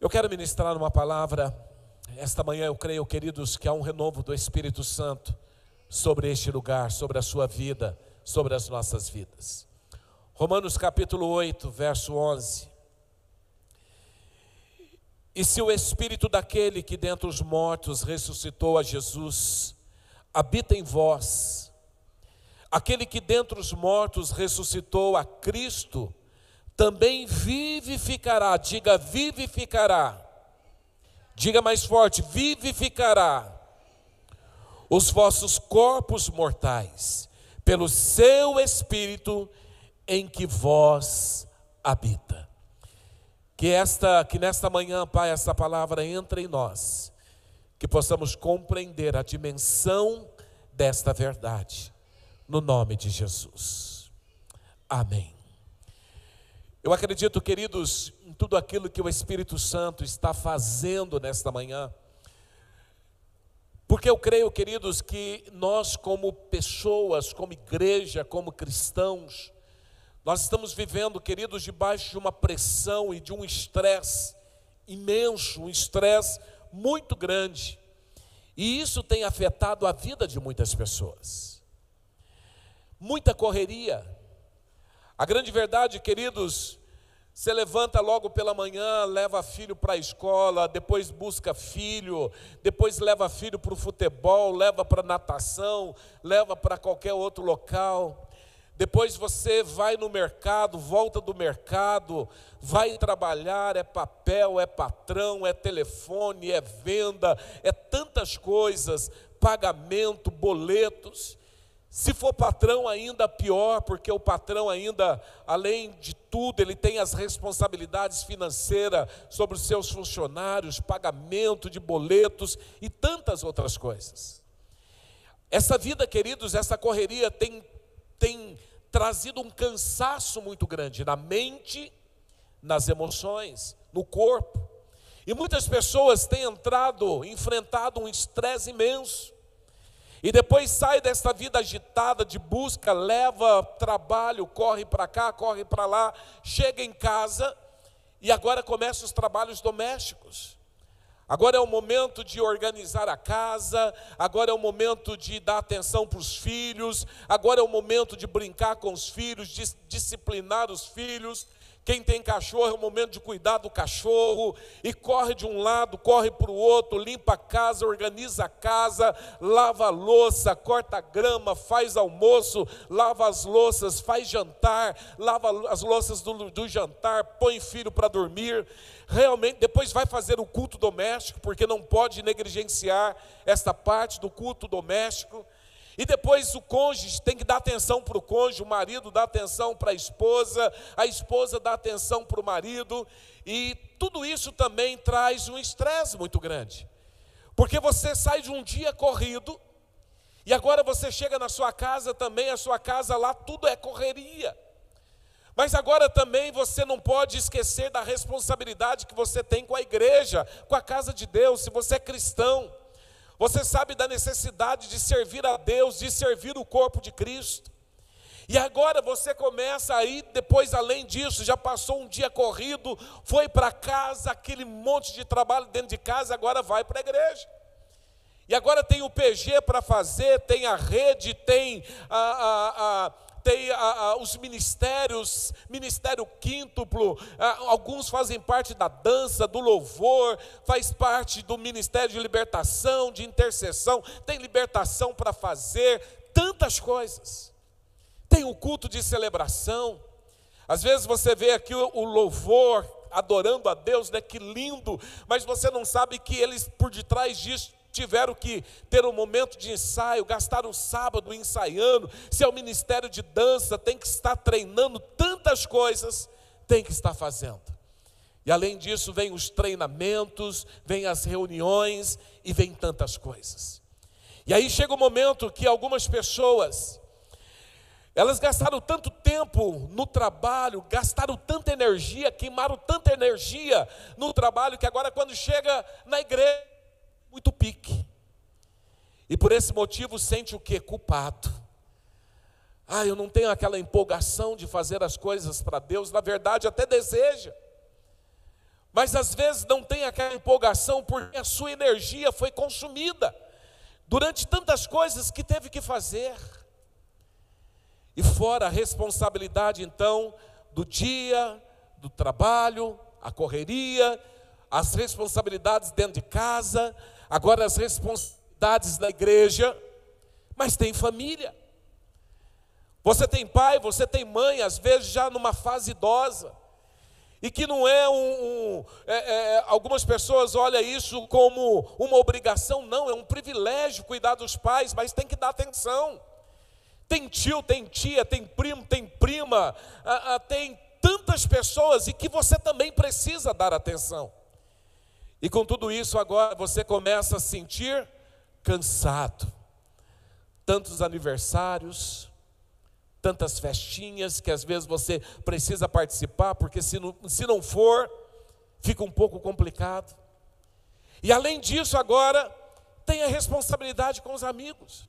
Eu quero ministrar uma palavra, esta manhã eu creio, queridos, que há um renovo do Espírito Santo sobre este lugar, sobre a sua vida, sobre as nossas vidas. Romanos capítulo 8, verso 11. E se o Espírito daquele que dentre os mortos ressuscitou a Jesus, habita em vós, aquele que dentre os mortos ressuscitou a Cristo, também vivificará, diga vivificará, diga mais forte, vivificará os vossos corpos mortais, pelo seu Espírito em que vós habita. Que esta, que nesta manhã, Pai, essa palavra entre em nós, que possamos compreender a dimensão desta verdade, no nome de Jesus. Amém. Eu acredito, queridos, em tudo aquilo que o Espírito Santo está fazendo nesta manhã. Porque eu creio, queridos, que nós, como pessoas, como igreja, como cristãos, nós estamos vivendo, queridos, debaixo de uma pressão e de um estresse imenso, um estresse muito grande. E isso tem afetado a vida de muitas pessoas. Muita correria, a grande verdade, queridos, você levanta logo pela manhã, leva filho para a escola, depois busca filho, depois leva filho para o futebol, leva para natação, leva para qualquer outro local. Depois você vai no mercado, volta do mercado, vai trabalhar, é papel, é patrão, é telefone, é venda, é tantas coisas, pagamento, boletos. Se for patrão, ainda pior, porque o patrão, ainda, além de tudo, ele tem as responsabilidades financeiras sobre os seus funcionários, pagamento de boletos e tantas outras coisas. Essa vida, queridos, essa correria tem, tem trazido um cansaço muito grande na mente, nas emoções, no corpo. E muitas pessoas têm entrado, enfrentado um estresse imenso e depois sai desta vida agitada de busca, leva trabalho, corre para cá, corre para lá, chega em casa e agora começa os trabalhos domésticos. Agora é o momento de organizar a casa, agora é o momento de dar atenção para os filhos, agora é o momento de brincar com os filhos, de disciplinar os filhos, quem tem cachorro é o momento de cuidar do cachorro e corre de um lado, corre para o outro, limpa a casa, organiza a casa, lava a louça, corta a grama, faz almoço, lava as louças, faz jantar, lava as louças do, do jantar, põe filho para dormir. Realmente, depois vai fazer o culto doméstico, porque não pode negligenciar esta parte do culto doméstico. E depois o cônjuge tem que dar atenção para o cônjuge, o marido dá atenção para a esposa, a esposa dá atenção para o marido, e tudo isso também traz um estresse muito grande. Porque você sai de um dia corrido, e agora você chega na sua casa também, a sua casa lá tudo é correria. Mas agora também você não pode esquecer da responsabilidade que você tem com a igreja, com a casa de Deus, se você é cristão. Você sabe da necessidade de servir a Deus, de servir o corpo de Cristo. E agora você começa aí, depois além disso, já passou um dia corrido, foi para casa, aquele monte de trabalho dentro de casa, agora vai para a igreja. E agora tem o PG para fazer, tem a rede, tem a, a, tem os ministérios, ministério quíntuplo, alguns fazem parte da dança, do louvor, faz parte do ministério de libertação, de intercessão, tem libertação para fazer, tantas coisas. Tem o culto de celebração. Às vezes você vê aqui o, o louvor adorando a Deus, né? Que lindo, mas você não sabe que eles por detrás disso tiveram que ter um momento de ensaio, gastaram um sábado ensaiando, se é o ministério de dança, tem que estar treinando tantas coisas, tem que estar fazendo. E além disso, vem os treinamentos, vem as reuniões e vem tantas coisas. E aí chega o um momento que algumas pessoas elas gastaram tanto tempo no trabalho, gastaram tanta energia, queimaram tanta energia no trabalho que agora quando chega na igreja muito pique. E por esse motivo sente o que? Culpado. Ah, eu não tenho aquela empolgação de fazer as coisas para Deus, na verdade até deseja. mas às vezes não tem aquela empolgação porque a sua energia foi consumida durante tantas coisas que teve que fazer. E fora a responsabilidade então do dia, do trabalho, a correria, as responsabilidades dentro de casa, agora as responsabilidades da igreja, mas tem família. Você tem pai, você tem mãe, às vezes já numa fase idosa, e que não é um. um é, é, algumas pessoas olham isso como uma obrigação, não, é um privilégio cuidar dos pais, mas tem que dar atenção. Tem tio, tem tia, tem primo, tem prima, a, a, tem tantas pessoas e que você também precisa dar atenção. E com tudo isso, agora você começa a sentir cansado. Tantos aniversários, tantas festinhas que às vezes você precisa participar, porque se não, se não for, fica um pouco complicado. E além disso, agora, tem a responsabilidade com os amigos.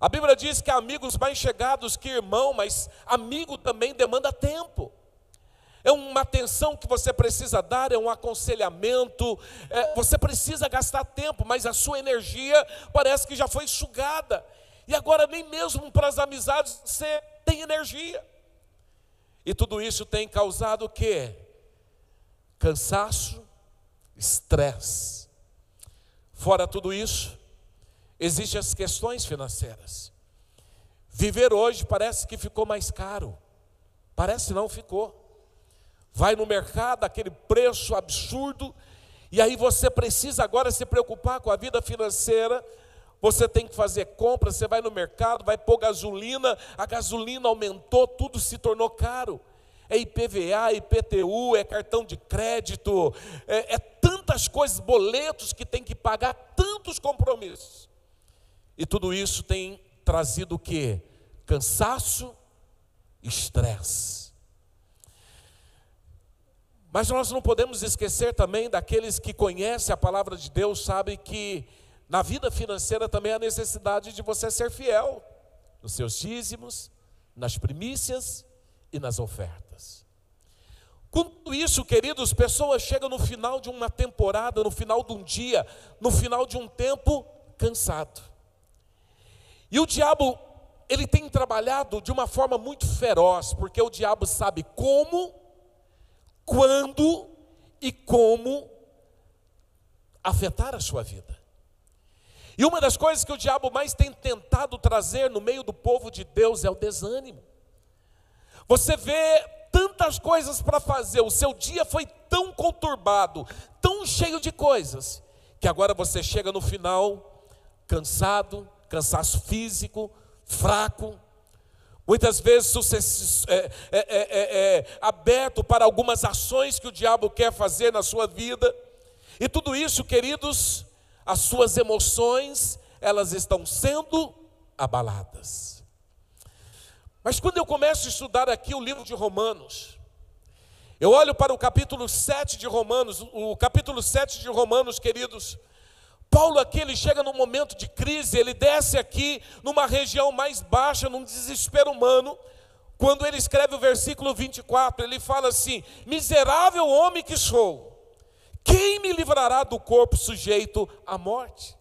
A Bíblia diz que amigos mais chegados que irmão, mas amigo também demanda tempo. É uma atenção que você precisa dar, é um aconselhamento, é, você precisa gastar tempo, mas a sua energia parece que já foi sugada. E agora nem mesmo para as amizades você tem energia. E tudo isso tem causado o quê? Cansaço, estresse. Fora tudo isso, existem as questões financeiras. Viver hoje parece que ficou mais caro. Parece não ficou. Vai no mercado, aquele preço absurdo, e aí você precisa agora se preocupar com a vida financeira você tem que fazer compra, você vai no mercado, vai pôr gasolina, a gasolina aumentou, tudo se tornou caro. É IPVA, IPTU, é cartão de crédito, é, é tantas coisas, boletos que tem que pagar, tantos compromissos. E tudo isso tem trazido o que? Cansaço, estresse. Mas nós não podemos esquecer também daqueles que conhecem a palavra de Deus, sabem que na vida financeira também há necessidade de você ser fiel nos seus dízimos, nas primícias e nas ofertas. Com tudo isso, queridos, pessoas chegam no final de uma temporada, no final de um dia, no final de um tempo cansado. E o diabo, ele tem trabalhado de uma forma muito feroz, porque o diabo sabe como, quando e como afetar a sua vida. E uma das coisas que o diabo mais tem tentado trazer no meio do povo de Deus é o desânimo. Você vê tantas coisas para fazer, o seu dia foi tão conturbado, tão cheio de coisas, que agora você chega no final cansado, cansaço físico, fraco, muitas vezes é, é, é, é, aberto para algumas ações que o diabo quer fazer na sua vida, e tudo isso, queridos, as suas emoções, elas estão sendo abaladas. Mas quando eu começo a estudar aqui o livro de Romanos, eu olho para o capítulo 7 de Romanos, o capítulo 7 de Romanos, queridos, Paulo aqui ele chega num momento de crise, ele desce aqui numa região mais baixa, num desespero humano, quando ele escreve o versículo 24, ele fala assim: Miserável homem que sou, quem me livrará do corpo sujeito à morte?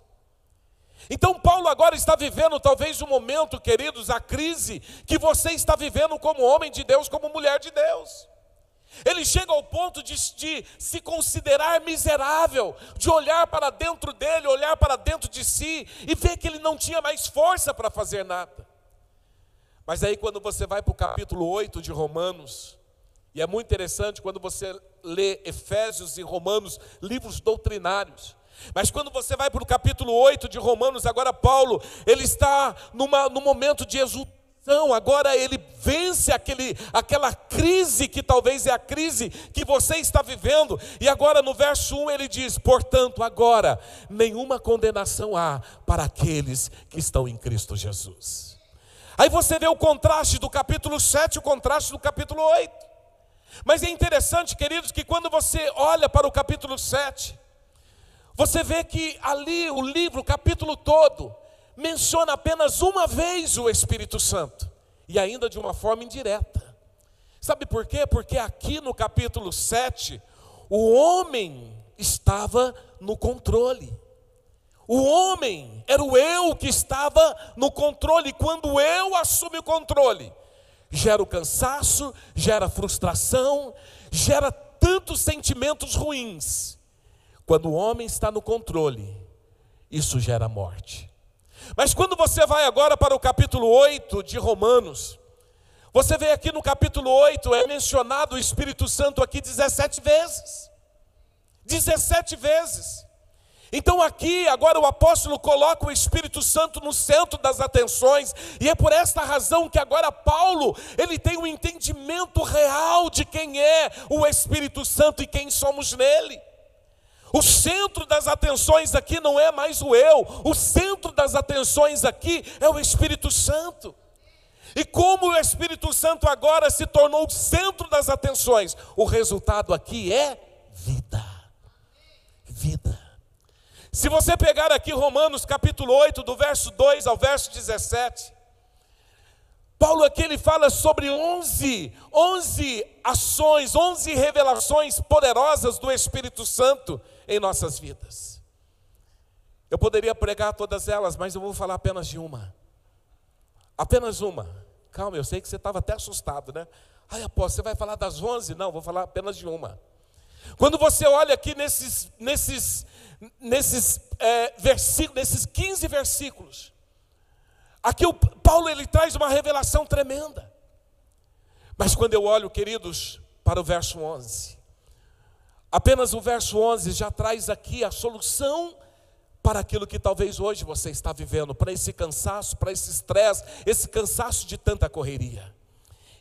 Então, Paulo agora está vivendo talvez um momento, queridos, a crise que você está vivendo como homem de Deus, como mulher de Deus. Ele chega ao ponto de, de, se considerar miserável, de olhar para dentro dele, olhar para dentro de si e ver que ele não tinha mais força para fazer nada. Mas aí, quando você vai para o capítulo 8 de Romanos, e é muito interessante quando você lê Efésios e Romanos, livros doutrinários. Mas quando você vai para o capítulo 8 de Romanos, agora Paulo, ele está numa, num momento de exultação, agora ele vence aquele, aquela crise que talvez é a crise que você está vivendo, e agora no verso 1 ele diz: Portanto, agora nenhuma condenação há para aqueles que estão em Cristo Jesus. Aí você vê o contraste do capítulo 7 e o contraste do capítulo 8. Mas é interessante, queridos, que quando você olha para o capítulo 7, você vê que ali o livro, o capítulo todo, menciona apenas uma vez o Espírito Santo, e ainda de uma forma indireta. Sabe por quê? Porque aqui no capítulo 7, o homem estava no controle. O homem era o eu que estava no controle. Quando eu assumo o controle, gera o cansaço, gera frustração, gera tantos sentimentos ruins. Quando o homem está no controle, isso gera morte. Mas quando você vai agora para o capítulo 8 de Romanos, você vê aqui no capítulo 8, é mencionado o Espírito Santo aqui 17 vezes. 17 vezes. Então aqui, agora o apóstolo coloca o Espírito Santo no centro das atenções, e é por esta razão que agora Paulo, ele tem um entendimento real de quem é o Espírito Santo e quem somos nele. O centro das atenções aqui não é mais o eu, o centro das atenções aqui é o Espírito Santo. E como o Espírito Santo agora se tornou o centro das atenções, o resultado aqui é vida. Vida. Se você pegar aqui Romanos capítulo 8, do verso 2 ao verso 17, Paulo aqui ele fala sobre 11, 11 ações, 11 revelações poderosas do Espírito Santo em nossas vidas. Eu poderia pregar todas elas, mas eu vou falar apenas de uma. Apenas uma. Calma, eu sei que você estava até assustado, né? Ai, apóstolo, você vai falar das 11? Não, vou falar apenas de uma. Quando você olha aqui nesses, nesses nesses é, versículos, nesses 15 versículos, aqui o Paulo ele traz uma revelação tremenda. Mas quando eu olho, queridos, para o verso 11, apenas o verso 11 já traz aqui a solução para aquilo que talvez hoje você está vivendo, para esse cansaço, para esse estresse, esse cansaço de tanta correria.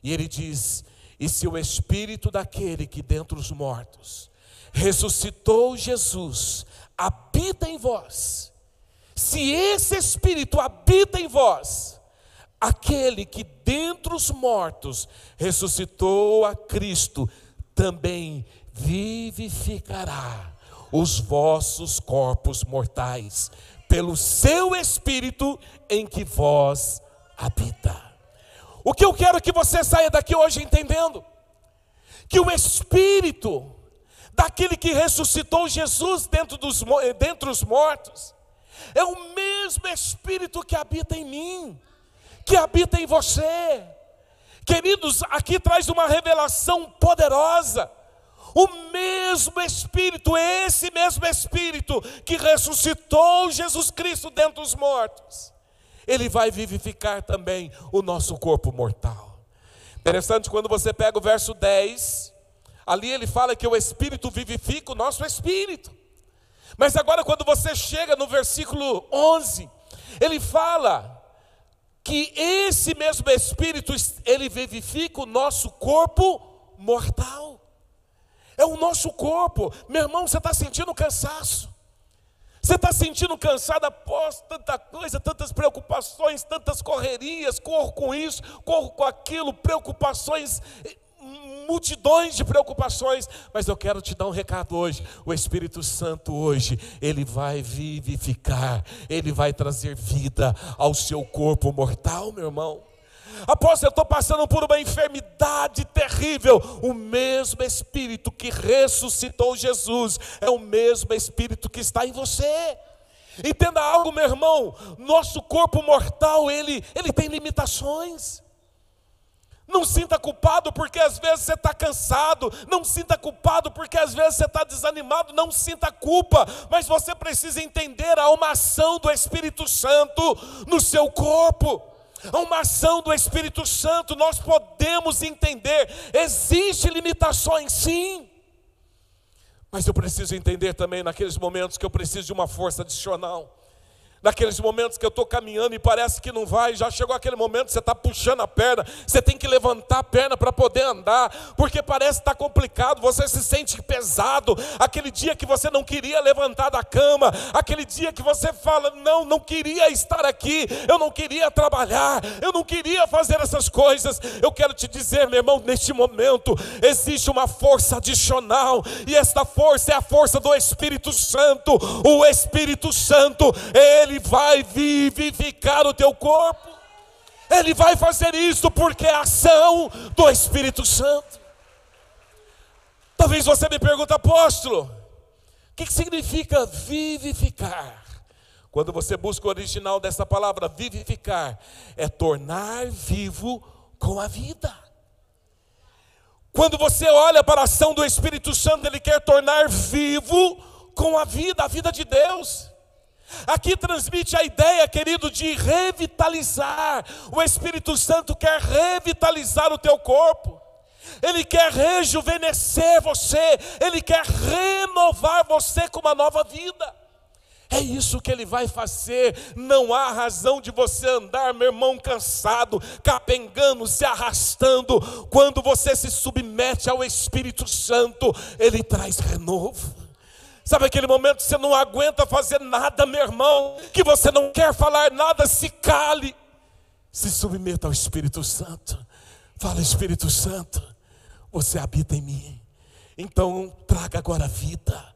E ele diz: E se o espírito daquele que dentre os mortos ressuscitou Jesus, habita em vós, se esse Espírito habita em vós, aquele que dentre os mortos ressuscitou a Cristo, também vivificará os vossos corpos mortais, pelo seu Espírito em que vós habita. O que eu quero que você saia daqui hoje entendendo? Que o Espírito daquele que ressuscitou Jesus dentro dos, dentre os mortos. É o mesmo Espírito que habita em mim, que habita em você. Queridos, aqui traz uma revelação poderosa. O mesmo Espírito, esse mesmo Espírito que ressuscitou Jesus Cristo dentro dos mortos, ele vai vivificar também o nosso corpo mortal. Interessante quando você pega o verso 10, Ali ele fala que o Espírito vivifica o nosso espírito. Mas agora, quando você chega no versículo 11, ele fala que esse mesmo Espírito, ele vivifica o nosso corpo mortal. O nosso corpo. Meu irmão, você está sentindo cansaço. Você está sentindo cansado após tanta coisa, tantas preocupações, tantas correrias, corro com isso, corro com aquilo, preocupações multidões de preocupações, mas eu quero te dar um recado hoje. O Espírito Santo hoje, ele vai vivificar, ele vai trazer vida ao seu corpo mortal, meu irmão. Após eu estou passando por uma enfermidade terrível, o mesmo Espírito que ressuscitou Jesus é o mesmo Espírito que está em você. Entenda algo, meu irmão, nosso corpo mortal, ele, ele tem limitações. Não sinta culpado porque às vezes você está cansado. Não sinta culpado porque às vezes você está desanimado. Não sinta culpa. Mas você precisa entender a uma ação do Espírito Santo no seu corpo. A uma ação do Espírito Santo, nós podemos entender. Existem limitações, sim. Mas eu preciso entender também naqueles momentos que eu preciso de uma força adicional. Naqueles momentos que eu estou caminhando e parece que não vai, já chegou aquele momento que você está puxando a perna, você tem que levantar a perna para poder andar, porque parece estar tá complicado, você se sente pesado. Aquele dia que você não queria levantar da cama, aquele dia que você fala, não, não queria estar aqui, eu não queria trabalhar, eu não queria fazer essas coisas. Eu quero te dizer, meu irmão, neste momento existe uma força adicional, e esta força é a força do Espírito Santo. O Espírito Santo, ele ele vai vivificar o teu corpo. Ele vai fazer isso porque é a ação do Espírito Santo. Talvez você me pergunte, apóstolo, o que, que significa vivificar? Quando você busca o original dessa palavra, vivificar, é tornar vivo com a vida. Quando você olha para a ação do Espírito Santo, ele quer tornar vivo com a vida, a vida de Deus. Aqui transmite a ideia, querido, de revitalizar. O Espírito Santo quer revitalizar o teu corpo. Ele quer rejuvenescer você, ele quer renovar você com uma nova vida. É isso que ele vai fazer. Não há razão de você andar, meu irmão, cansado, capengando, se arrastando. Quando você se submete ao Espírito Santo, ele traz renovo. Sabe aquele momento que você não aguenta fazer nada, meu irmão, que você não quer falar nada, se cale. Se submeta ao Espírito Santo. Fala, Espírito Santo, você habita em mim. Então traga agora a vida.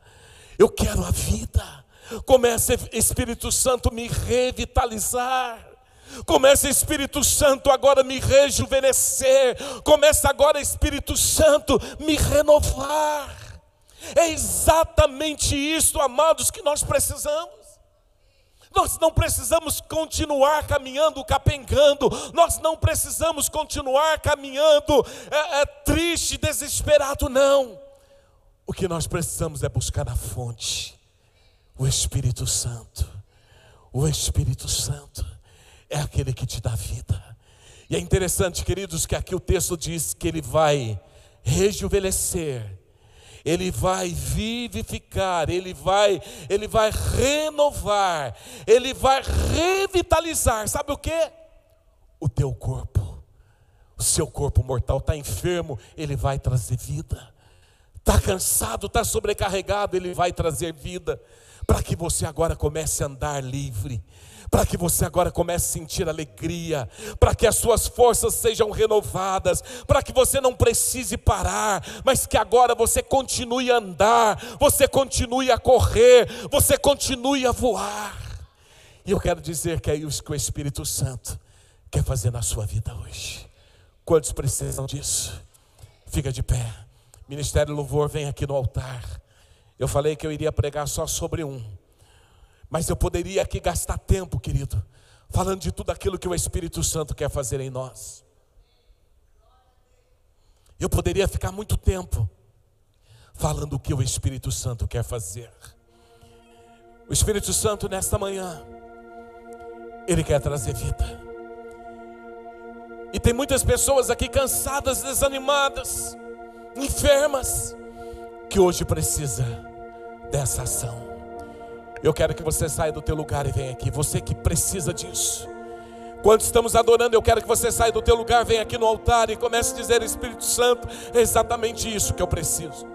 Eu quero a vida. Comece, Espírito Santo, me revitalizar. Comece, Espírito Santo, agora me rejuvenescer. Comece agora, Espírito Santo, me renovar. É exatamente isso, amados, que nós precisamos. Nós não precisamos continuar caminhando, capengando, nós não precisamos continuar caminhando é, é, triste, desesperado, não. O que nós precisamos é buscar a fonte o Espírito Santo. O Espírito Santo é aquele que te dá vida. E é interessante, queridos, que aqui o texto diz que ele vai rejuvenescer, ele vai vivificar, ele vai, ele vai renovar, ele vai revitalizar. Sabe o que? O teu corpo. O seu corpo mortal está enfermo, ele vai trazer vida. Está cansado, está sobrecarregado, ele vai trazer vida para que você agora comece a andar livre, para que você agora comece a sentir alegria, para que as suas forças sejam renovadas, para que você não precise parar, mas que agora você continue a andar, você continue a correr, você continue a voar. E eu quero dizer que é isso que o Espírito Santo quer fazer na sua vida hoje. Quantos precisam disso? Fica de pé. Ministério Louvor, vem aqui no altar. Eu falei que eu iria pregar só sobre um, mas eu poderia aqui gastar tempo, querido, falando de tudo aquilo que o Espírito Santo quer fazer em nós. Eu poderia ficar muito tempo falando o que o Espírito Santo quer fazer. O Espírito Santo, nesta manhã, ele quer trazer vida. E tem muitas pessoas aqui cansadas, desanimadas, enfermas, que hoje precisa dessa ação. Eu quero que você saia do teu lugar e venha aqui. Você que precisa disso. Quando estamos adorando, eu quero que você saia do teu lugar, venha aqui no altar e comece a dizer: Espírito Santo, é exatamente isso que eu preciso.